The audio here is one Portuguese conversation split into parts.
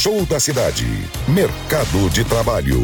Show da Cidade. Mercado de Trabalho.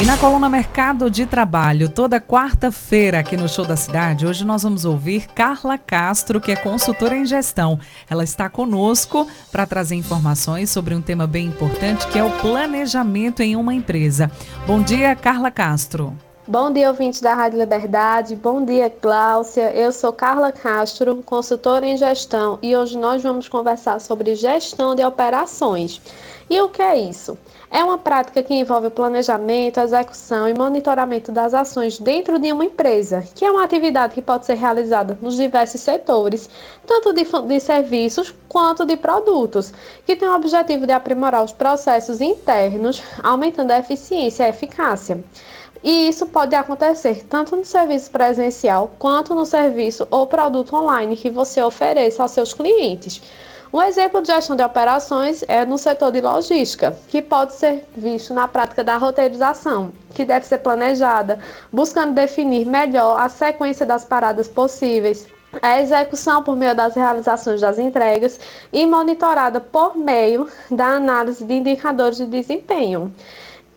E na coluna Mercado de Trabalho, toda quarta-feira aqui no Show da Cidade, hoje nós vamos ouvir Carla Castro, que é consultora em gestão. Ela está conosco para trazer informações sobre um tema bem importante, que é o planejamento em uma empresa. Bom dia, Carla Castro. Bom dia, ouvintes da Rádio Liberdade. Bom dia, Cláudia. Eu sou Carla Castro, consultora em gestão, e hoje nós vamos conversar sobre gestão de operações. E o que é isso? É uma prática que envolve o planejamento, execução e monitoramento das ações dentro de uma empresa, que é uma atividade que pode ser realizada nos diversos setores, tanto de, de serviços quanto de produtos, que tem o objetivo de aprimorar os processos internos, aumentando a eficiência e a eficácia. E isso pode acontecer tanto no serviço presencial quanto no serviço ou produto online que você ofereça aos seus clientes. Um exemplo de gestão de operações é no setor de logística, que pode ser visto na prática da roteirização, que deve ser planejada, buscando definir melhor a sequência das paradas possíveis, a execução por meio das realizações das entregas e monitorada por meio da análise de indicadores de desempenho.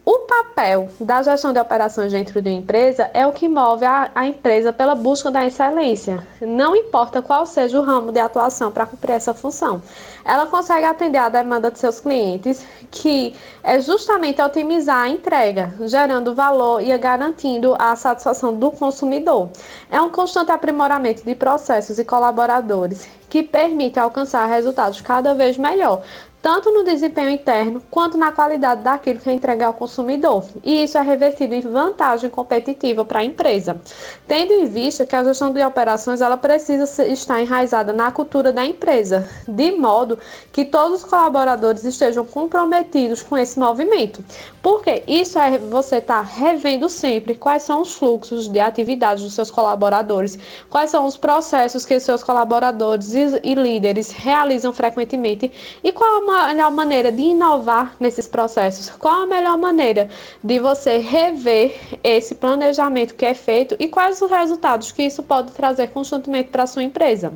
O papel da gestão de operações dentro de uma empresa é o que move a, a, empresa pela busca da excelência. Não importa qual seja o ramo de atuação para cumprir essa função. Ela consegue atender a demanda de seus clientes, que é justamente otimizar a entrega, gerando valor e garantindo a satisfação do consumidor. É um constante aprimoramento de processos e colaboradores que permite alcançar resultados cada vez melhor, tanto no desempenho interno quanto na qualidade daquilo que é entregue ao consumidor. E isso é revertido em vantagem competitiva para a empresa. Tendo em vista que a gestão de operações ela precisa estar enraizada na cultura da empresa, de modo que todos os colaboradores estejam comprometidos com esse movimento. Porque isso é você estar tá revendo sempre quais são os fluxos de atividades dos seus colaboradores, quais são os processos que seus colaboradores e, líderes realizam frequentemente e qual a melhor maneira de inovar nesses processos? Qual a melhor maneira de você rever esse planejamento que é feito e quais os resultados que isso pode trazer constantemente para a sua empresa?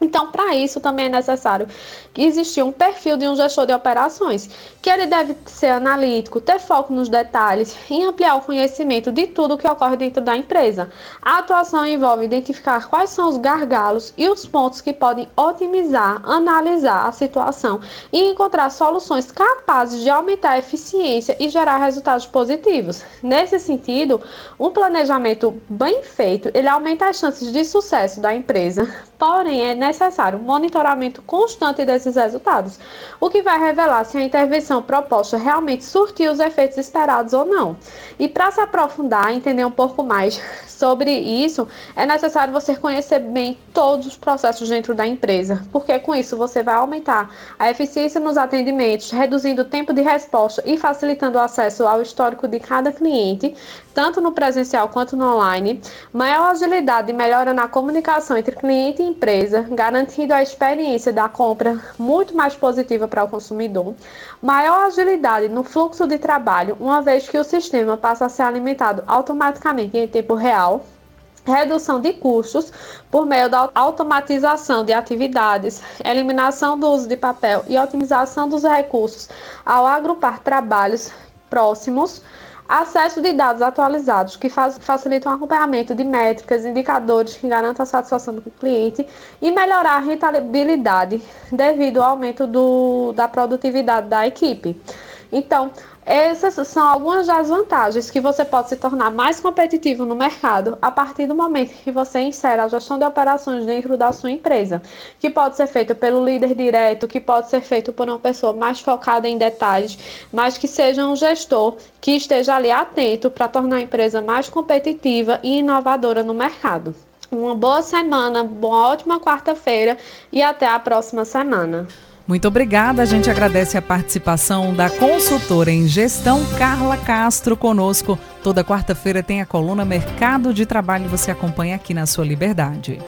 Então, para isso também é necessário que exista um perfil de um gestor de operações, que ele deve ser analítico, ter foco nos detalhes e ampliar o conhecimento de tudo que ocorre dentro da empresa. A atuação envolve identificar quais são os gargalos e os pontos que podem otimizar, analisar a situação e encontrar soluções capazes de aumentar a eficiência e gerar resultados positivos. Nesse sentido, um planejamento bem feito, ele aumenta as chances de sucesso da empresa, porém é necessário monitoramento constante desses resultados, o que vai revelar se a intervenção proposta realmente surtiu os efeitos esperados ou não. E para se aprofundar, entender um pouco mais sobre isso, é necessário você conhecer bem todos os processos dentro da empresa, porque com isso você vai aumentar a eficiência nos atendimentos, reduzindo o tempo de resposta e facilitando o acesso ao histórico de cada cliente, tanto no presencial quanto no online, maior agilidade e melhora na comunicação entre cliente e empresa, garantindo a experiência da compra muito mais positiva para o consumidor, maior agilidade no fluxo de trabalho, uma vez que o sistema passa a ser alimentado automaticamente em tempo real, redução de custos por meio da automatização de atividades, eliminação do uso de papel e otimização dos recursos ao agrupar trabalhos próximos acesso de dados atualizados que faz, facilitam o acompanhamento de métricas, indicadores que garantam a satisfação do cliente e melhorar a rentabilidade devido ao aumento do, da produtividade da equipe. Então, essas são algumas das vantagens que você pode se tornar mais competitivo no mercado a partir do momento que você insere a gestão de operações dentro da sua empresa, que pode ser feito pelo líder direto, que pode ser feito por uma pessoa mais focada em detalhes, mas que seja um gestor que esteja ali atento para tornar a empresa mais competitiva e inovadora no mercado. Uma boa semana, uma ótima quarta-feira e até a próxima semana. Muito obrigada. A gente agradece a participação da consultora em gestão Carla Castro conosco. Toda quarta-feira tem a coluna Mercado de Trabalho. Você acompanha aqui na sua liberdade.